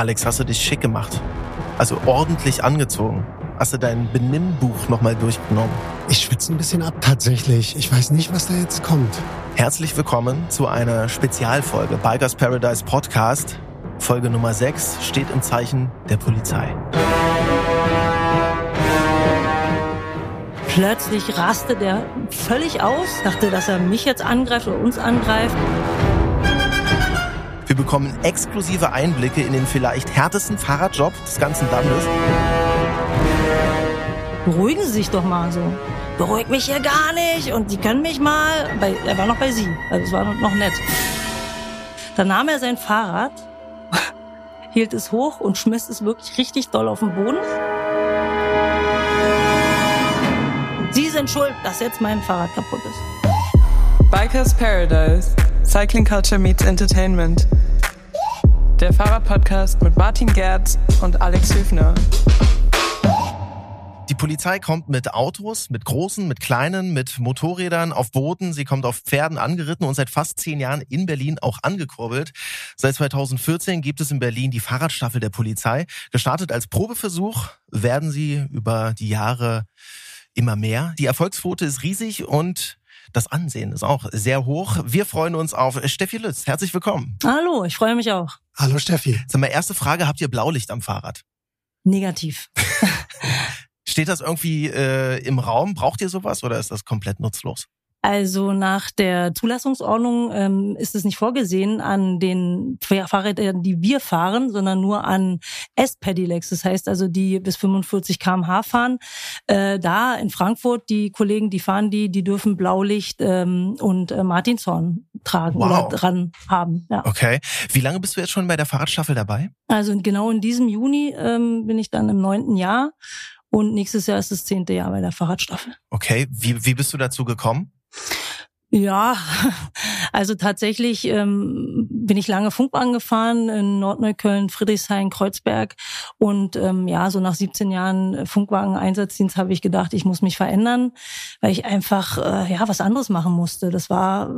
Alex, hast du dich schick gemacht? Also ordentlich angezogen? Hast du dein Benimmbuch nochmal durchgenommen? Ich schwitze ein bisschen ab tatsächlich. Ich weiß nicht, was da jetzt kommt. Herzlich willkommen zu einer Spezialfolge Bikers Paradise Podcast. Folge Nummer 6 steht im Zeichen der Polizei. Plötzlich raste der völlig aus, dachte, dass er mich jetzt angreift oder uns angreift. Wir bekommen exklusive Einblicke in den vielleicht härtesten Fahrradjob des ganzen Landes. Beruhigen Sie sich doch mal so. Beruhigt mich hier gar nicht und Sie können mich mal. Bei, er war noch bei Sie, also es war noch nett. Dann nahm er sein Fahrrad, hielt es hoch und schmiss es wirklich richtig doll auf den Boden. Sie sind schuld, dass jetzt mein Fahrrad kaputt ist. Bikers Paradise. Cycling Culture meets Entertainment. Der Fahrradpodcast mit Martin Gerz und Alex Hüfner. Die Polizei kommt mit Autos, mit großen, mit kleinen, mit Motorrädern auf Booten. Sie kommt auf Pferden angeritten und seit fast zehn Jahren in Berlin auch angekurbelt. Seit 2014 gibt es in Berlin die Fahrradstaffel der Polizei. Gestartet als Probeversuch werden sie über die Jahre immer mehr. Die Erfolgsquote ist riesig und das Ansehen ist auch sehr hoch. Wir freuen uns auf Steffi Lütz. Herzlich willkommen. Hallo, ich freue mich auch. Hallo Steffi. Sag mal, erste Frage, habt ihr Blaulicht am Fahrrad? Negativ. Steht das irgendwie äh, im Raum? Braucht ihr sowas oder ist das komplett nutzlos? Also nach der Zulassungsordnung ähm, ist es nicht vorgesehen an den Fahrrädern, die wir fahren, sondern nur an S-Pedelecs. Das heißt also, die bis 45 km/h fahren. Äh, da in Frankfurt, die Kollegen, die fahren die, die dürfen Blaulicht ähm, und äh, Martinshorn tragen Wow. oder dran haben. Ja. Okay. Wie lange bist du jetzt schon bei der Fahrradstaffel dabei? Also genau in diesem Juni ähm, bin ich dann im neunten Jahr und nächstes Jahr ist das zehnte Jahr bei der Fahrradstaffel. Okay. Wie, wie bist du dazu gekommen? Ja, also tatsächlich ähm, bin ich lange Funkbahn gefahren in Nordneukölln, Friedrichshain, Kreuzberg und ähm, ja, so nach 17 Jahren Funkwagen-Einsatzdienst habe ich gedacht, ich muss mich verändern, weil ich einfach äh, ja was anderes machen musste. Das war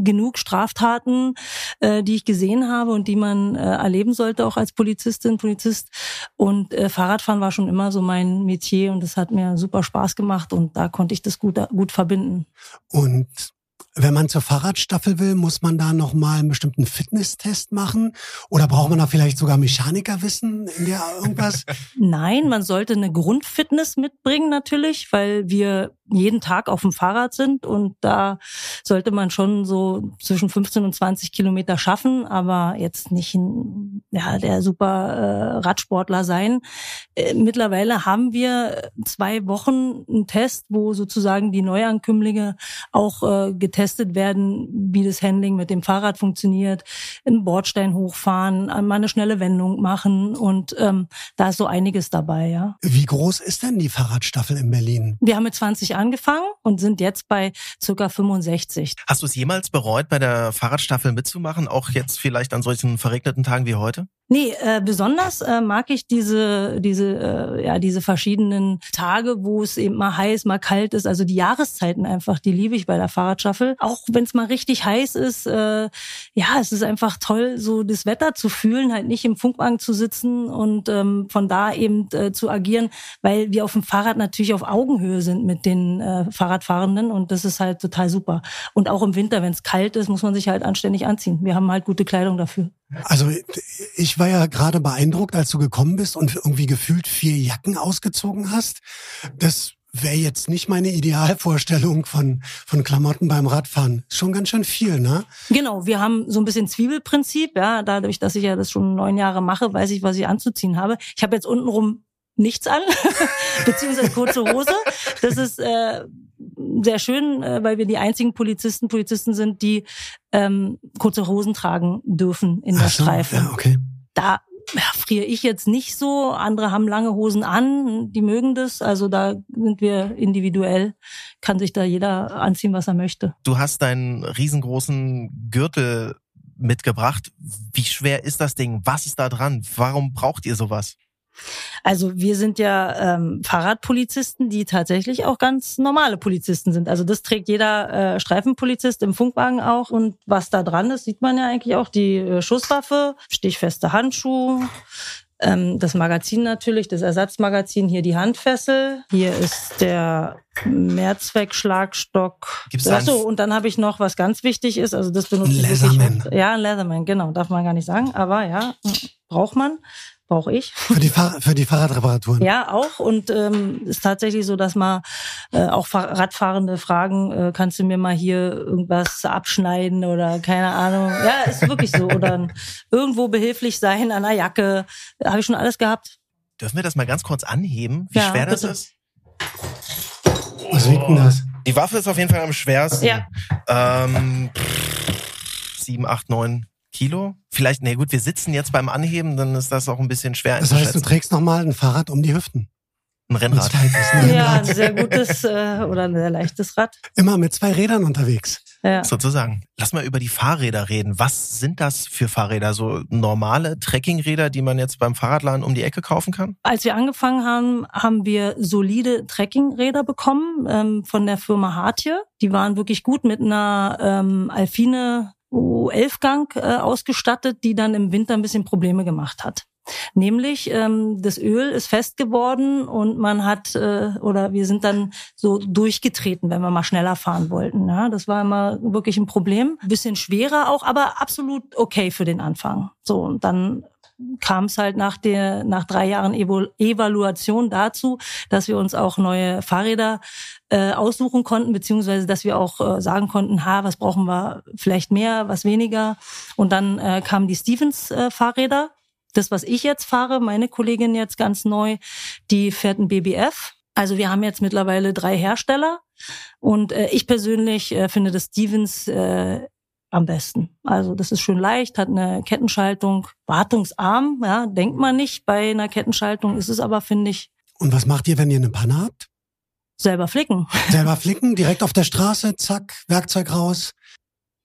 genug Straftaten, äh, die ich gesehen habe und die man äh, erleben sollte, auch als Polizistin, Polizist. Und äh, Fahrradfahren war schon immer so mein Metier und das hat mir super Spaß gemacht und da konnte ich das gut, gut verbinden. Und wenn man zur Fahrradstaffel will, muss man da nochmal einen bestimmten Fitnesstest machen? Oder braucht man da vielleicht sogar Mechanikerwissen in der irgendwas? Nein, man sollte eine Grundfitness mitbringen natürlich, weil wir jeden Tag auf dem Fahrrad sind und da sollte man schon so zwischen 15 und 20 Kilometer schaffen, aber jetzt nicht ein, ja, der super äh, Radsportler sein. Äh, mittlerweile haben wir zwei Wochen einen Test, wo sozusagen die Neuankömmlinge auch äh, getestet werden, wie das Handling mit dem Fahrrad funktioniert, einen Bordstein hochfahren, mal eine schnelle Wendung machen und ähm, da ist so einiges dabei, ja. Wie groß ist denn die Fahrradstaffel in Berlin? Wir haben mit 20 angefangen und sind jetzt bei circa 65. Hast du es jemals bereut, bei der Fahrradstaffel mitzumachen? Auch jetzt vielleicht an solchen verregneten Tagen wie heute? Nee, äh, besonders äh, mag ich diese diese äh, ja diese verschiedenen Tage, wo es eben mal heiß, mal kalt ist. Also die Jahreszeiten einfach, die liebe ich bei der Fahrradstaffel. Auch wenn es mal richtig heiß ist, äh, ja, es ist einfach toll, so das Wetter zu fühlen, halt nicht im Funkwagen zu sitzen und ähm, von da eben äh, zu agieren, weil wir auf dem Fahrrad natürlich auf Augenhöhe sind mit den äh, Fahrradfahrenden und das ist halt total super. Und auch im Winter, wenn es kalt ist, muss man sich halt anständig anziehen. Wir haben halt gute Kleidung dafür. Also ich war ja gerade beeindruckt, als du gekommen bist und irgendwie gefühlt vier Jacken ausgezogen hast. Das wäre jetzt nicht meine Idealvorstellung von, von Klamotten beim Radfahren. Ist schon ganz schön viel, ne? Genau, wir haben so ein bisschen Zwiebelprinzip, ja, dadurch, dass ich ja das schon neun Jahre mache, weiß ich, was ich anzuziehen habe. Ich habe jetzt untenrum nichts an, beziehungsweise kurze Hose. Das ist äh, sehr schön, äh, weil wir die einzigen Polizisten, Polizisten sind, die ähm, kurze Hosen tragen dürfen in der so, Streife. Ja, okay. Da ja, friere ich jetzt nicht so. Andere haben lange Hosen an, die mögen das. Also da sind wir individuell, kann sich da jeder anziehen, was er möchte. Du hast deinen riesengroßen Gürtel mitgebracht. Wie schwer ist das Ding? Was ist da dran? Warum braucht ihr sowas? Also wir sind ja ähm, Fahrradpolizisten, die tatsächlich auch ganz normale Polizisten sind. Also das trägt jeder äh, Streifenpolizist im Funkwagen auch. Und was da dran ist, sieht man ja eigentlich auch. Die äh, Schusswaffe, stichfeste Handschuhe, ähm, das Magazin natürlich, das Ersatzmagazin, hier die Handfessel. Hier ist der Mehrzweckschlagstock. Gibt's Achso, und dann habe ich noch, was ganz wichtig ist, also das benutze ich Leatherman. Ja, ein Leatherman, genau, darf man gar nicht sagen, aber ja, braucht man, brauche ich. Für die, Fahr für die Fahrradreparaturen. Ja, auch. Und ähm, ist tatsächlich so, dass mal äh, auch Fahr- Radfahrende fragen, äh, kannst du mir mal hier irgendwas abschneiden oder keine Ahnung. Ja, ist wirklich so. Oder irgendwo behilflich sein an der Jacke. Habe ich schon alles gehabt. Dürfen wir das mal ganz kurz anheben, wie Ja, schwer das bitte. ist? Was wiegt denn das? Die Waffe ist auf jeden Fall am schwersten. Ja. Ähm, pff, sieben, acht, neun Kilo. Vielleicht, nee, gut, wir sitzen jetzt beim Anheben, dann ist das auch ein bisschen schwer Das heißt, du trägst nochmal ein Fahrrad um die Hüften. Ein Ein Rennrad. ne? Ja, ein sehr gutes äh, oder ein sehr leichtes Rad. Immer mit zwei Rädern unterwegs. Ja. Sozusagen. Lass mal über die Fahrräder reden. Was sind das für Fahrräder? So normale Trekkingräder, die man jetzt beim Fahrradladen um die Ecke kaufen kann? Als wir angefangen haben, haben wir solide Trekkingräder bekommen ähm, von der Firma Hartje. Die waren wirklich gut mit einer ähm, Alfine U11-Gang äh, ausgestattet, die dann im Winter ein bisschen Probleme gemacht hat. Nämlich ähm, das Öl ist fest geworden und man hat äh, oder wir sind dann so durchgetreten, wenn wir mal schneller fahren wollten. Ja, das war immer wirklich ein Problem. Bisschen schwerer auch, aber absolut okay für den Anfang. So und dann kam es halt nach der nach drei Jahren Evaluation dazu, dass wir uns auch neue Fahrräder äh, aussuchen konnten, beziehungsweise dass wir auch äh, sagen konnten, ha, was brauchen wir vielleicht mehr, was weniger. Und dann äh, kamen die Stevens äh. Das, was ich jetzt fahre, meine Kollegin jetzt ganz neu, die fährt ein BBF. Also wir haben jetzt mittlerweile drei Hersteller und äh, ich persönlich äh, finde das Stevens äh, am besten. Also das ist schön leicht, hat eine Kettenschaltung, wartungsarm, ja, denkt man nicht. Bei einer Kettenschaltung ist es aber, finde ich, Und was macht ihr, wenn ihr eine Panne habt? selber flicken. Selber flicken, direkt auf der Straße, zack, Werkzeug raus.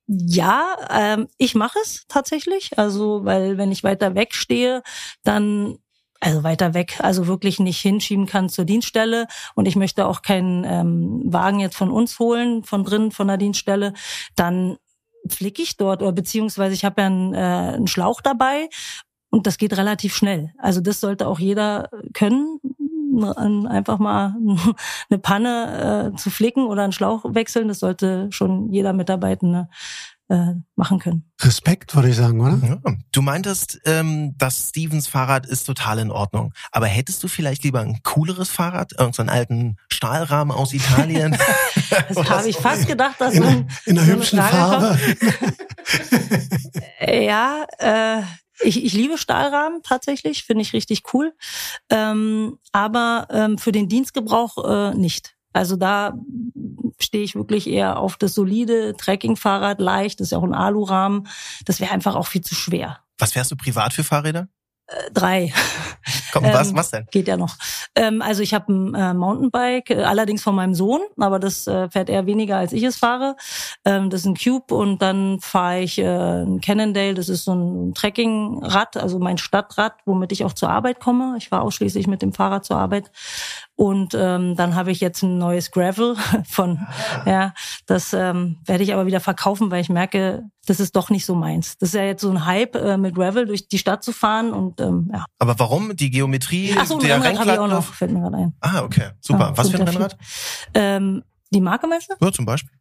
Ja, ähm, ich mache es tatsächlich. Also, weil wenn ich weiter weg stehe, dann also weiter weg, also wirklich nicht hinschieben kann zur Dienststelle und ich möchte auch keinen ähm, Wagen jetzt von uns holen, von drinnen, von der Dienststelle, dann flicke ich dort oder beziehungsweise ich habe ja einen, äh, einen Schlauch dabei und das geht relativ schnell. Also das sollte auch jeder können, einfach mal eine Panne äh, zu flicken oder einen Schlauch wechseln. Das sollte schon jeder Mitarbeitende äh, machen können. Respekt, würde ich sagen, oder? Ja. Du meintest, ähm, das Stevens Fahrrad ist total in Ordnung. Aber hättest du vielleicht lieber ein cooleres Fahrrad? Irgendeinen alten Stahlrahmen aus Italien? Das habe ich fast gedacht, dass In, man in einer so hübschen Farbe. Äh, Ja, äh, ich, ich liebe Stahlrahmen tatsächlich, finde ich richtig cool. Ähm, aber ähm, für den Dienstgebrauch äh, nicht. Also da stehe ich wirklich eher auf das solide Trekkingfahrrad, leicht, das ist ja auch ein Alurahmen. Das wäre einfach auch viel zu schwer. Was fährst du privat für Fahrräder? Äh, drei. Komm, Ähm, was, was denn? Geht ja noch. Ähm, also ich habe ein äh, Mountainbike, äh, allerdings von meinem Sohn, aber das äh, fährt er weniger, als ich es fahre. Ähm, das ist ein Cube und dann fahre ich äh, ein Cannondale, das ist so ein Trekkingrad, also mein Stadtrad, womit ich auch zur Arbeit komme. Ich fahre ausschließlich mit dem Fahrrad zur Arbeit. Und ähm, dann habe ich jetzt ein neues Gravel von, ja, das ähm, werde ich aber wieder verkaufen, weil ich merke, das ist doch nicht so meins. Das ist ja jetzt so ein Hype, äh, mit Gravel durch die Stadt zu fahren und ähm, ja. Aber warum? Die Geometrie Ach so, ein der Rennrad habe ich auch noch, fällt mir gerade ein. Ah, okay. Super. Ja, was für ein. Rennrad? Ähm, die Marke meinst du? Ja, zum Beispiel.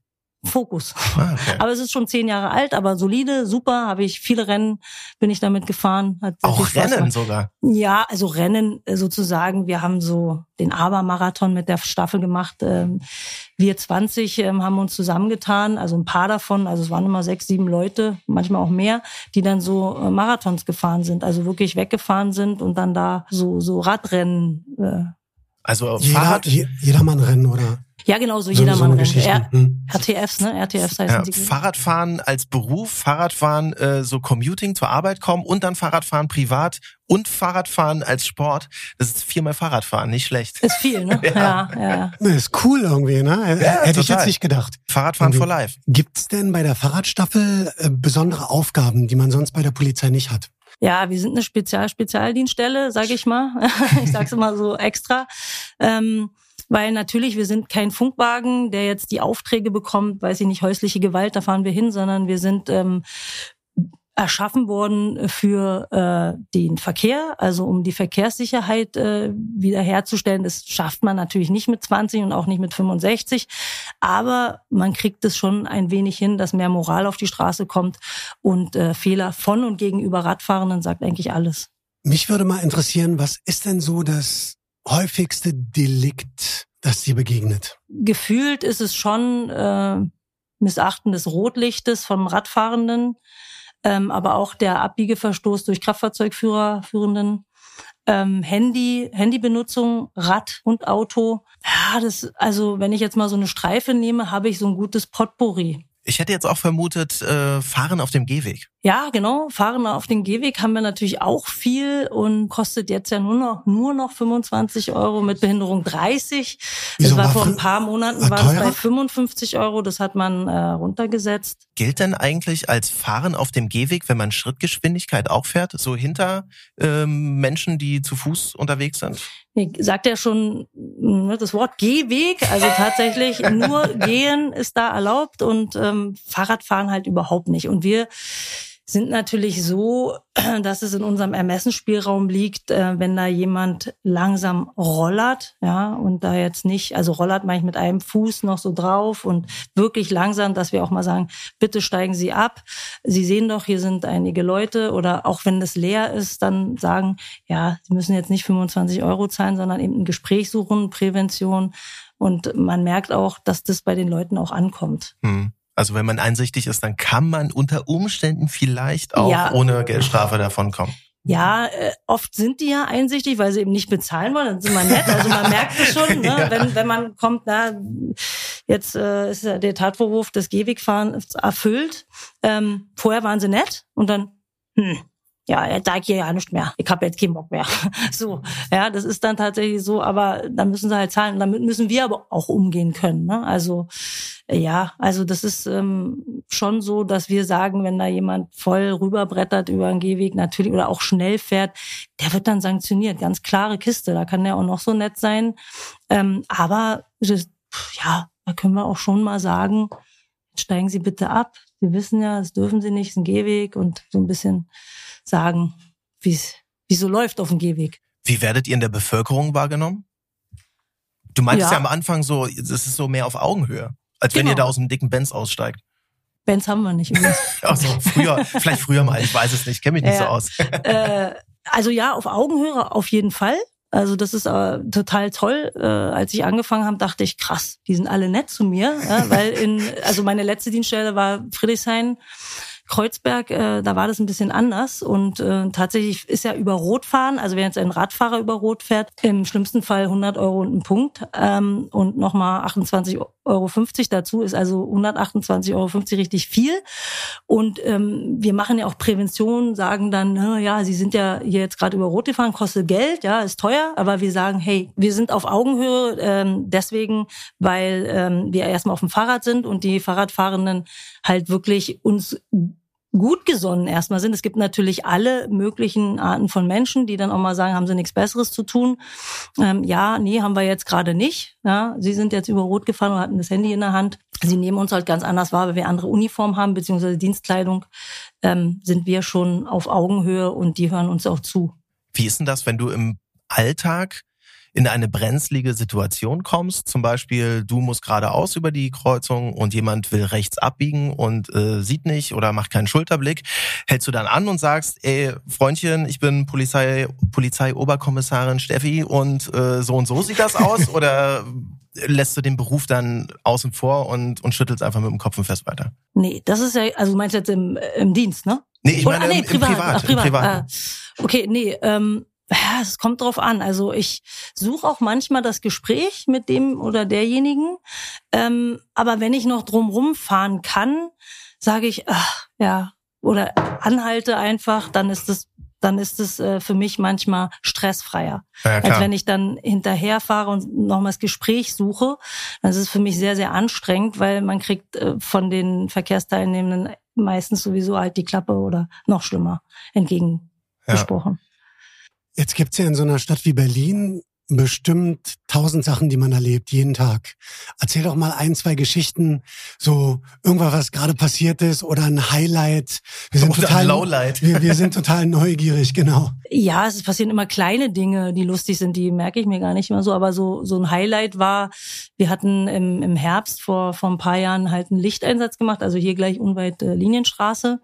Fokus. Ah, okay. Aber es ist schon zehn Jahre alt, aber solide, super. Habe ich viele Rennen, bin ich damit gefahren. Auch Rennen gemacht. sogar. Ja, also Rennen äh, sozusagen. Wir haben so den Aber-Marathon mit der Staffel gemacht. Ähm, Wir 20 ähm, haben uns zusammengetan, also ein paar davon, also es waren immer sechs, sieben Leute, manchmal auch mehr, die dann so äh, Marathons gefahren sind, also wirklich weggefahren sind und dann da so so Radrennen. Also Jeder, Fahrrad, je, Jedermann-Rennen oder ja, genau, so so, so Jedermann-Rennen. Geschichte. R Hm. RTFs, ne? RTFs heißen ja, die. Fahrradfahren als Beruf, Fahrradfahren äh, so Commuting zur Arbeit kommen und dann Fahrradfahren privat und Fahrradfahren als Sport. Das ist viermal Fahrradfahren, nicht schlecht. Ist viel, ne? Ja. ja, ja. Ne, ist cool irgendwie, ne? Hätte ich total. jetzt nicht gedacht. Fahrradfahren Irgendwie. for life. Gibt's denn bei der Fahrradstaffel äh, besondere Aufgaben, die man sonst bei der Polizei nicht hat? Ja, wir sind eine Spezial-Spezialdienststelle, sage ich mal. ich sage es immer so extra. Ähm, weil natürlich, wir sind kein Funkwagen, der jetzt die Aufträge bekommt, weiß ich nicht, häusliche Gewalt, da fahren wir hin, sondern wir sind ähm, erschaffen worden für äh, den Verkehr, also um die Verkehrssicherheit äh, wiederherzustellen. Das schafft man natürlich nicht mit 20 und auch nicht mit 65, aber man kriegt es schon ein wenig hin, dass mehr Moral auf die Straße kommt und äh, Fehler von und gegenüber Radfahrenden sagt eigentlich alles. Mich würde mal interessieren, was ist denn so das häufigste Delikt, das dir begegnet? Gefühlt ist es schon äh, Missachten des Rotlichtes vom Radfahrenden ähm, aber auch der Abbiegeverstoß durch Kraftfahrzeugführer, Führenden. Ähm, Handy, Handybenutzung, Rad und Auto. Ja, das, also wenn ich jetzt mal so eine Streife nehme, habe ich so ein gutes Potpourri. Ich hätte jetzt auch vermutet, äh, Fahren auf dem Gehweg. Ja, genau. Fahren auf dem Gehweg haben wir natürlich auch viel und kostet jetzt ja nur noch nur noch 25 Euro mit Behinderung 30. Wieso das war, war vor ein paar Monaten war war es bei teurer? 55 Euro. Das hat man äh, runtergesetzt. Gilt denn eigentlich als Fahren auf dem Gehweg, wenn man Schrittgeschwindigkeit auch fährt, so hinter ähm, Menschen, die zu Fuß unterwegs sind? Sagt ja schon ne, das Wort Gehweg, also tatsächlich nur gehen ist da erlaubt und ähm, Fahrradfahren halt überhaupt nicht. Und wir sind natürlich so, dass es in unserem Ermessensspielraum liegt, äh, wenn da jemand langsam rollert, ja, und da jetzt nicht, also rollert ich mit einem Fuß noch so drauf und wirklich langsam, dass wir auch mal sagen, bitte steigen Sie ab. Sie sehen doch, hier sind einige Leute oder auch wenn das leer ist, dann sagen, ja, Sie müssen jetzt nicht 25 Euro zahlen, sondern eben ein Gespräch suchen, Prävention. Und man merkt auch, dass das bei den Leuten auch ankommt. Hm. Also wenn man einsichtig ist, dann kann man unter Umständen vielleicht auch Ja. ohne Geldstrafe davonkommen. Ja, äh, oft sind die ja einsichtig, weil sie eben nicht bezahlen wollen. Dann sind man nett. Also man merkt es schon, ne? Ja. wenn, wenn man kommt, na, jetzt äh, ist ja der Tatvorwurf des Gehwegfahren erfüllt. Ähm, vorher waren sie nett und dann, hm, ja, da ich hier ja nicht mehr. Ich habe jetzt keinen Bock mehr. So, ja, das ist dann tatsächlich so, aber dann müssen sie halt zahlen. Damit müssen wir aber auch umgehen können. Ne? Also äh, ja, also das ist ähm, schon so, dass wir sagen, wenn da jemand voll rüberbrettert über einen Gehweg natürlich oder auch schnell fährt, der wird dann sanktioniert. Ganz klare Kiste. Da kann der auch noch so nett sein. Ähm, aber das, ja, da können wir auch schon mal sagen, steigen Sie bitte ab. Sie wissen ja, das dürfen Sie nicht, ist ein Gehweg und so ein bisschen sagen, wie es so läuft auf dem Gehweg. Wie werdet ihr in der Bevölkerung wahrgenommen? Du meintest ja, Ja. am Anfang so, das ist so mehr auf Augenhöhe, als wenn Genau. ihr da aus dem dicken Benz aussteigt. Bands haben wir nicht übrigens. Also früher, vielleicht früher mal, ich weiß es nicht, kenne mich nicht so Ja. aus. äh, also ja, auf Augenhöhe auf jeden Fall. Also das ist äh, total toll. Äh, als ich angefangen habe, dachte ich, krass, die sind alle nett zu mir, ja, weil in, also meine letzte Dienststelle war Friedrichshain. Kreuzberg, äh, da war das ein bisschen anders und äh, tatsächlich ist ja über Rot fahren, also wenn jetzt ein Radfahrer über Rot fährt, im schlimmsten Fall 100 Euro und ein Punkt ähm, und nochmal 28,50 Euro dazu, ist also 128,50 Euro richtig viel. Und ähm, wir machen ja auch Prävention, sagen dann, na ja, Sie sind ja hier jetzt gerade über Rot gefahren, kostet Geld, ja, ist teuer, aber wir sagen, hey, wir sind auf Augenhöhe, ähm, deswegen, weil ähm, wir erstmal auf dem Fahrrad sind und die Fahrradfahrenden halt wirklich uns gut gesonnen erstmal sind. Es gibt natürlich alle möglichen Arten von Menschen, die dann auch mal sagen, haben sie nichts Besseres zu tun. Ähm, ja, nee, haben wir jetzt gerade nicht. Ja, sie sind jetzt über Rot gefahren und hatten das Handy in der Hand. Sie nehmen uns halt ganz anders wahr, weil wir andere Uniform haben, beziehungsweise Dienstkleidung, ähm, sind wir schon auf Augenhöhe und die hören uns auch zu. Wie ist denn das, wenn du im Alltag in eine brenzlige Situation kommst? Zum Beispiel, du musst geradeaus über die Kreuzung und jemand will rechts abbiegen und äh, sieht nicht oder macht keinen Schulterblick. Hältst du dann an und sagst, ey, Freundchen, ich bin Polizei, Polizeioberkommissarin Steffi und äh, so und so sieht das aus? oder lässt du den Beruf dann außen vor und, und schüttelst einfach mit dem Kopf und fest weiter? Nee, das ist ja, also du meinst jetzt im, im Dienst, ne? Nee, ich Oder- meine ah, im, im Privat. Ach, Im privat. Privat. Ah, okay, nee, ähm, es kommt drauf an. Also ich suche auch manchmal das Gespräch mit dem oder derjenigen. Ähm, aber wenn ich noch drumrum fahren kann, sage ich, ach, ja, oder anhalte einfach, dann ist es dann ist es äh, für mich manchmal stressfreier. Ja, Als wenn ich dann hinterherfahre und nochmal das Gespräch suche. Das ist für mich sehr, sehr anstrengend, weil man kriegt äh, von den Verkehrsteilnehmenden meistens sowieso halt die Klappe oder noch schlimmer entgegen ja. Jetzt gibt's ja in so einer Stadt wie Berlin bestimmt tausend Sachen, die man erlebt, jeden Tag. Erzähl doch mal ein, zwei Geschichten, so irgendwas, was gerade passiert ist oder ein Highlight. Wir sind oder total, Lowlight. Wir, wir sind total neugierig, genau. Ja, es passieren immer kleine Dinge, die lustig sind, die merke ich mir gar nicht immer so, aber so, so ein Highlight war, wir hatten im, im Herbst vor, vor ein paar Jahren halt einen Lichteinsatz gemacht, also hier gleich unweit äh, Linienstraße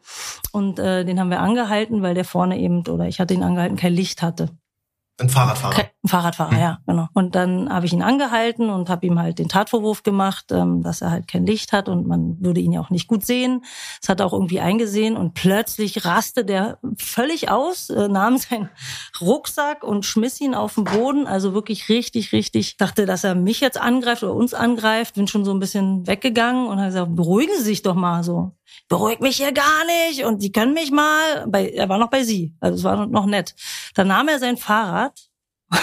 und äh, den haben wir angehalten, weil der vorne eben, oder ich hatte ihn angehalten, kein Licht hatte. Ein Fahrradfahrer. Ein Fahrradfahrer, hm. ja, genau. Und dann habe ich ihn angehalten und habe ihm halt den Tatvorwurf gemacht, ähm, dass er halt kein Licht hat und man würde ihn ja auch nicht gut sehen. Das hat er auch irgendwie eingesehen und plötzlich raste der völlig aus, äh, nahm seinen Rucksack und schmiss ihn auf den Boden. Also wirklich richtig, richtig. Dachte, dass er mich jetzt angreift oder uns angreift. Bin schon so ein bisschen weggegangen und habe gesagt, beruhigen Sie sich doch mal so beruhig mich hier gar nicht und die können mich mal. Bei, er war noch bei sie, also es war noch nett. Dann nahm er sein Fahrrad,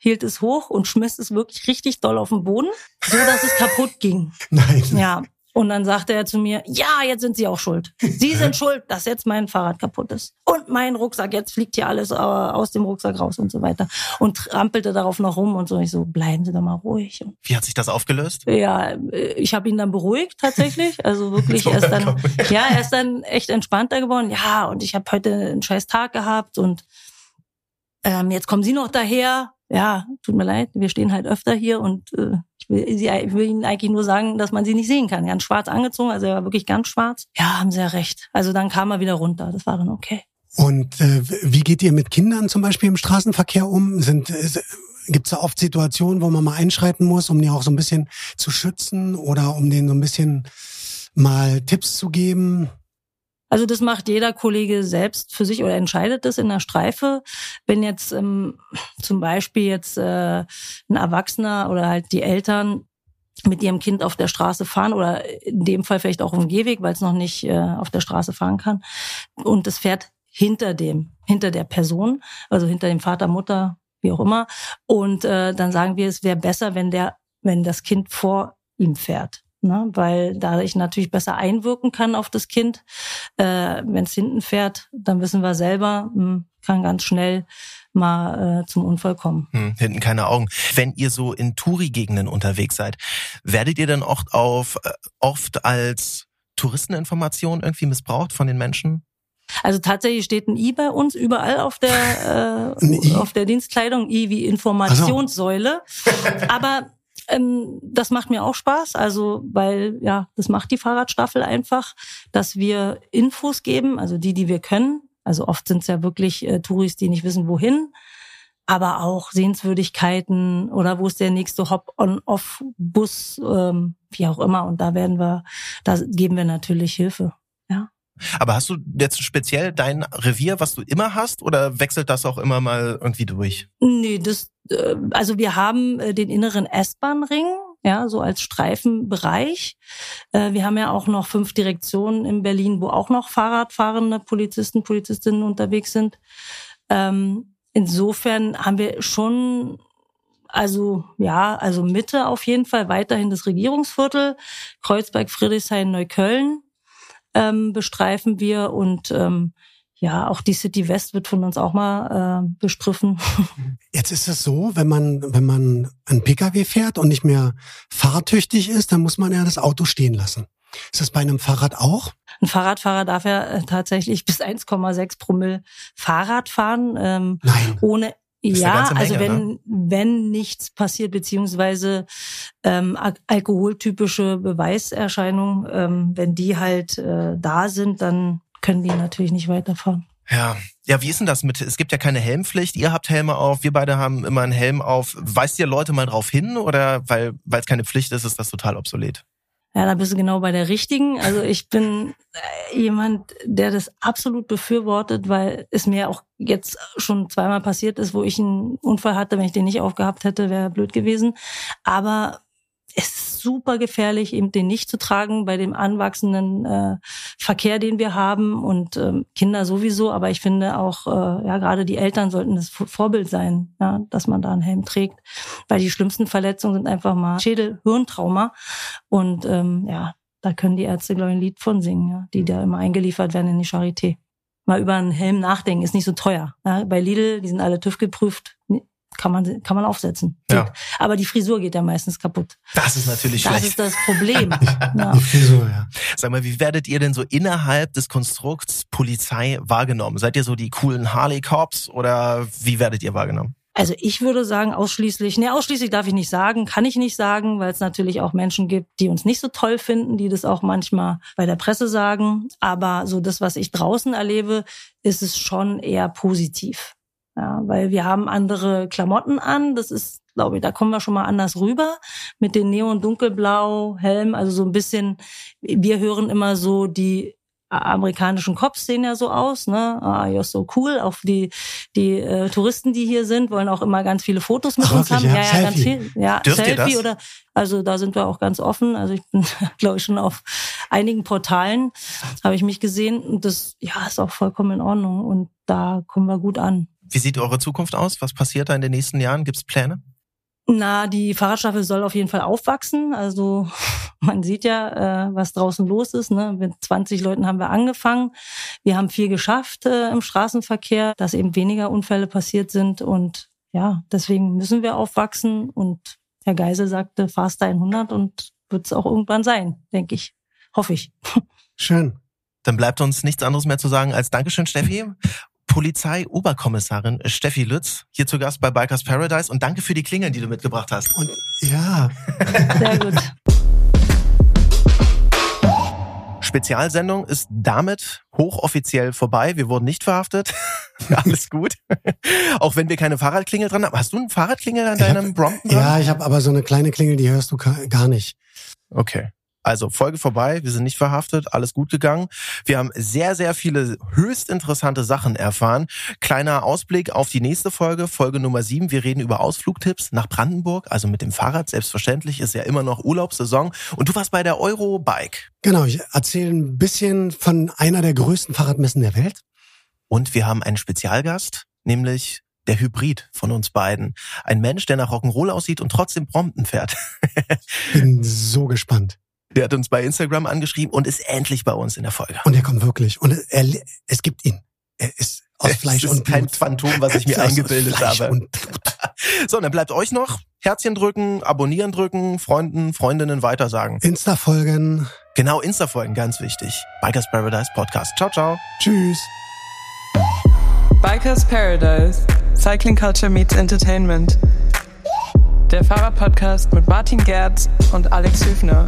hielt es hoch und schmiss es wirklich richtig doll auf den Boden, so dass es kaputt ging. Nein. Ja, und dann sagte er zu mir, ja, jetzt sind Sie auch schuld. Sie sind schuld, dass jetzt mein Fahrrad kaputt ist. Und mein Rucksack, jetzt fliegt hier alles äh, aus dem Rucksack raus und so weiter. Und trampelte darauf noch rum und so. Ich so, bleiben Sie doch mal ruhig. Wie hat sich das aufgelöst? Ja, ich habe ihn dann beruhigt tatsächlich. Also wirklich, er ist dann, ja, er ist dann echt entspannter geworden. Ja, und ich habe heute einen scheiß Tag gehabt und ähm, jetzt kommen Sie noch daher ja, tut mir leid, wir stehen halt öfter hier und äh, ich, will, sie, ich will Ihnen eigentlich nur sagen, dass man sie nicht sehen kann. Ganz schwarz angezogen, also er war wirklich ganz schwarz. Ja, haben Sie ja recht. Also dann kam er wieder runter, das war dann okay. Und äh, wie geht ihr mit Kindern zum Beispiel im Straßenverkehr um? Sind äh, Gibt es da oft Situationen, wo man mal einschreiten muss, um die auch so ein bisschen zu schützen oder um denen so ein bisschen mal Tipps zu geben? Also das macht jeder Kollege selbst für sich oder entscheidet das in der Streife. Wenn jetzt ähm, zum Beispiel jetzt äh, ein Erwachsener oder halt die Eltern mit ihrem Kind auf der Straße fahren oder in dem Fall vielleicht auch im Gehweg, weil es noch nicht äh, auf der Straße fahren kann und es fährt hinter dem, hinter der Person, also hinter dem Vater, Mutter, wie auch immer. Und äh, dann sagen wir, es wäre besser, wenn der, wenn das Kind vor ihm fährt ne? weil da ich natürlich besser einwirken kann auf das Kind. Äh, Wenn es hinten fährt, dann wissen wir selber, mh, hm, kann ganz schnell mal äh, zum Unfall kommen. Hm, hinten keine Augen. Wenn ihr so in Touri-Gegenden unterwegs seid, werdet ihr dann oft auf äh, oft als Touristeninformation irgendwie missbraucht von den Menschen? Also tatsächlich steht ein I bei uns überall auf der äh, auf der Dienstkleidung, I wie Informationssäule. Aber ähm, das macht mir auch Spaß, also weil ja, das macht die Fahrradstaffel einfach, dass wir Infos geben, also die, die wir können. Also oft sind es ja wirklich äh, Touris, die nicht wissen, wohin, aber auch Sehenswürdigkeiten oder wo ist der nächste Hop-on-Off-Bus, ähm, wie auch immer. Und da werden wir, da geben wir natürlich Hilfe. Aber hast du jetzt speziell dein Revier, was du immer hast, oder wechselt das auch immer mal irgendwie durch? Nee, das, äh, also wir haben äh, den inneren S-Bahn-Ring, ja, so als Streifenbereich. Äh, wir haben ja auch noch fünf Direktionen in Berlin, wo auch noch Fahrradfahrende Polizisten, Polizistinnen unterwegs sind. Ähm, insofern haben wir schon also ja, also Mitte auf jeden Fall weiterhin das Regierungsviertel, Kreuzberg, Friedrichshain, Neukölln ähm, bestreifen wir und ähm, ja, auch die City West wird von uns auch mal äh, bestriffen. Jetzt ist es so, wenn man, wenn man ein Pkw fährt und nicht mehr fahrtüchtig ist, dann muss man ja das Auto stehen lassen. Ist das bei einem Fahrrad auch? Ein Fahrradfahrer darf ja äh, tatsächlich bis 1,6 Promille Fahrrad fahren. Ähm, Nein. Ohne ja, Menge, also wenn ne? wenn nichts passiert beziehungsweise ähm, alkoholtypische Beweiserscheinungen, ähm, wenn die halt äh, da sind, dann können die natürlich nicht weiterfahren. Ja, ja, wie ist denn das mit? Es gibt ja keine Helmpflicht. Ihr habt Helme auf, wir beide haben immer einen Helm auf. Weist ihr Leute mal drauf hin oder weil weil es keine Pflicht ist, ist das total obsolet? Ja, da bist du genau bei der richtigen. Also ich bin äh, jemand, der das absolut befürwortet, weil es mir auch jetzt schon zweimal passiert ist, wo ich einen Unfall hatte. Wenn ich den nicht aufgehabt hätte, wäre blöd gewesen. Aber es ist super gefährlich, eben den nicht zu tragen bei dem anwachsenden äh, Verkehr, den wir haben und ähm, Kinder sowieso. Aber ich finde auch, äh, ja, gerade die Eltern sollten das Vorbild sein, ja, dass man da einen Helm trägt, weil die schlimmsten Verletzungen sind einfach mal Schädel-Hirntrauma und ähm, ja, da können die Ärzte, glaube ich, ein Lied von singen, ja, die da immer eingeliefert werden in die Charité. mal über einen Helm nachdenken, ist nicht so teuer. Ja, bei Lidl, die sind alle TÜV geprüft, kann man, kann man aufsetzen. Ja. Aber die Frisur geht ja meistens kaputt. Das ist natürlich das schlecht. Das ist das Problem. ja. Die Frisur, ja. Sag mal, wie werdet ihr denn so innerhalb des Konstrukts Polizei wahrgenommen? Seid ihr so die coolen Harley-Cops oder wie werdet ihr wahrgenommen? Also ich würde sagen, ausschließlich, nee, ausschließlich darf ich nicht sagen, kann ich nicht sagen, weil es natürlich auch Menschen gibt, die uns nicht so toll finden, die das auch manchmal bei der Presse sagen. Aber so das, was ich draußen erlebe, ist es schon eher positiv. Ja, weil wir haben andere Klamotten an. Das ist, glaube ich, da kommen wir schon mal anders rüber mit den Neon dunkelblau Helm. Also so ein bisschen. Wir hören immer so die amerikanischen Cops sehen ja so aus, ne? Ah, you're so cool. Auch die die äh, Touristen, die hier sind, wollen auch immer ganz viele Fotos mit Ach, uns wirklich, haben. Ja, ja, ja ganz viel. Ja, Dürft Selfie oder also da sind wir auch ganz offen. Also ich bin, glaube ich, schon auf einigen Portalen habe ich mich gesehen und das ja ist auch vollkommen in Ordnung und da kommen wir gut an. Wie sieht eure Zukunft aus? Was passiert da in den nächsten Jahren? Gibt es Pläne? Na, die Fahrradstaffel soll auf jeden Fall aufwachsen. Also man sieht ja, äh, was draußen los ist. Ne? Mit 20 Leuten haben wir angefangen. Wir haben viel geschafft äh, im Straßenverkehr, dass eben weniger Unfälle passiert sind. Und ja, deswegen müssen wir aufwachsen. Und Herr Geisel sagte, faster 100 und wird es auch irgendwann sein, denke ich. Hoffe ich. Schön. Dann bleibt uns nichts anderes mehr zu sagen als Dankeschön, Steffi. Polizei-Oberkommissarin Steffi Lütz hier zu Gast bei Bikers Paradise und danke für die Klingeln, die du mitgebracht hast. Und ja. Sehr gut. Spezialsendung ist damit hochoffiziell vorbei. Wir wurden nicht verhaftet. Alles gut. Auch wenn wir keine Fahrradklingel dran haben. Hast du einen Fahrradklingel an deinem hab, Brompton dran? Ja, ich habe aber so eine kleine Klingel, die hörst du gar nicht. Okay. Also Folge vorbei, wir sind nicht verhaftet, alles gut gegangen. Wir haben sehr, sehr viele höchst interessante Sachen erfahren. Kleiner Ausblick auf die nächste Folge, Folge Nummer sieben. Wir reden über Ausflugtipps nach Brandenburg, also mit dem Fahrrad. Selbstverständlich ist ja immer noch Urlaubssaison. Und du warst bei der Eurobike. Genau, ich erzähle ein bisschen von einer der größten Fahrradmessen der Welt. Und wir haben einen Spezialgast, nämlich der Hybrid von uns beiden. Ein Mensch, der nach Rock'n'Roll aussieht und trotzdem Brompton fährt. Bin so gespannt. Der hat uns bei Instagram angeschrieben und ist endlich bei uns in der Folge. Und er kommt wirklich. Und er, es gibt ihn. Er ist aus Fleisch es ist und kein Phantom, was ich mir eingebildet habe. Und so, dann bleibt euch noch Herzchen drücken, abonnieren drücken, Freunden, Freundinnen weitersagen. Insta folgen. Genau, Insta folgen, ganz wichtig. Bikers Paradise Podcast. Ciao, ciao. Tschüss. Bikers Paradise. Cycling Culture meets Entertainment. Der Fahrradpodcast mit Martin Gerz und Alex Hüfner.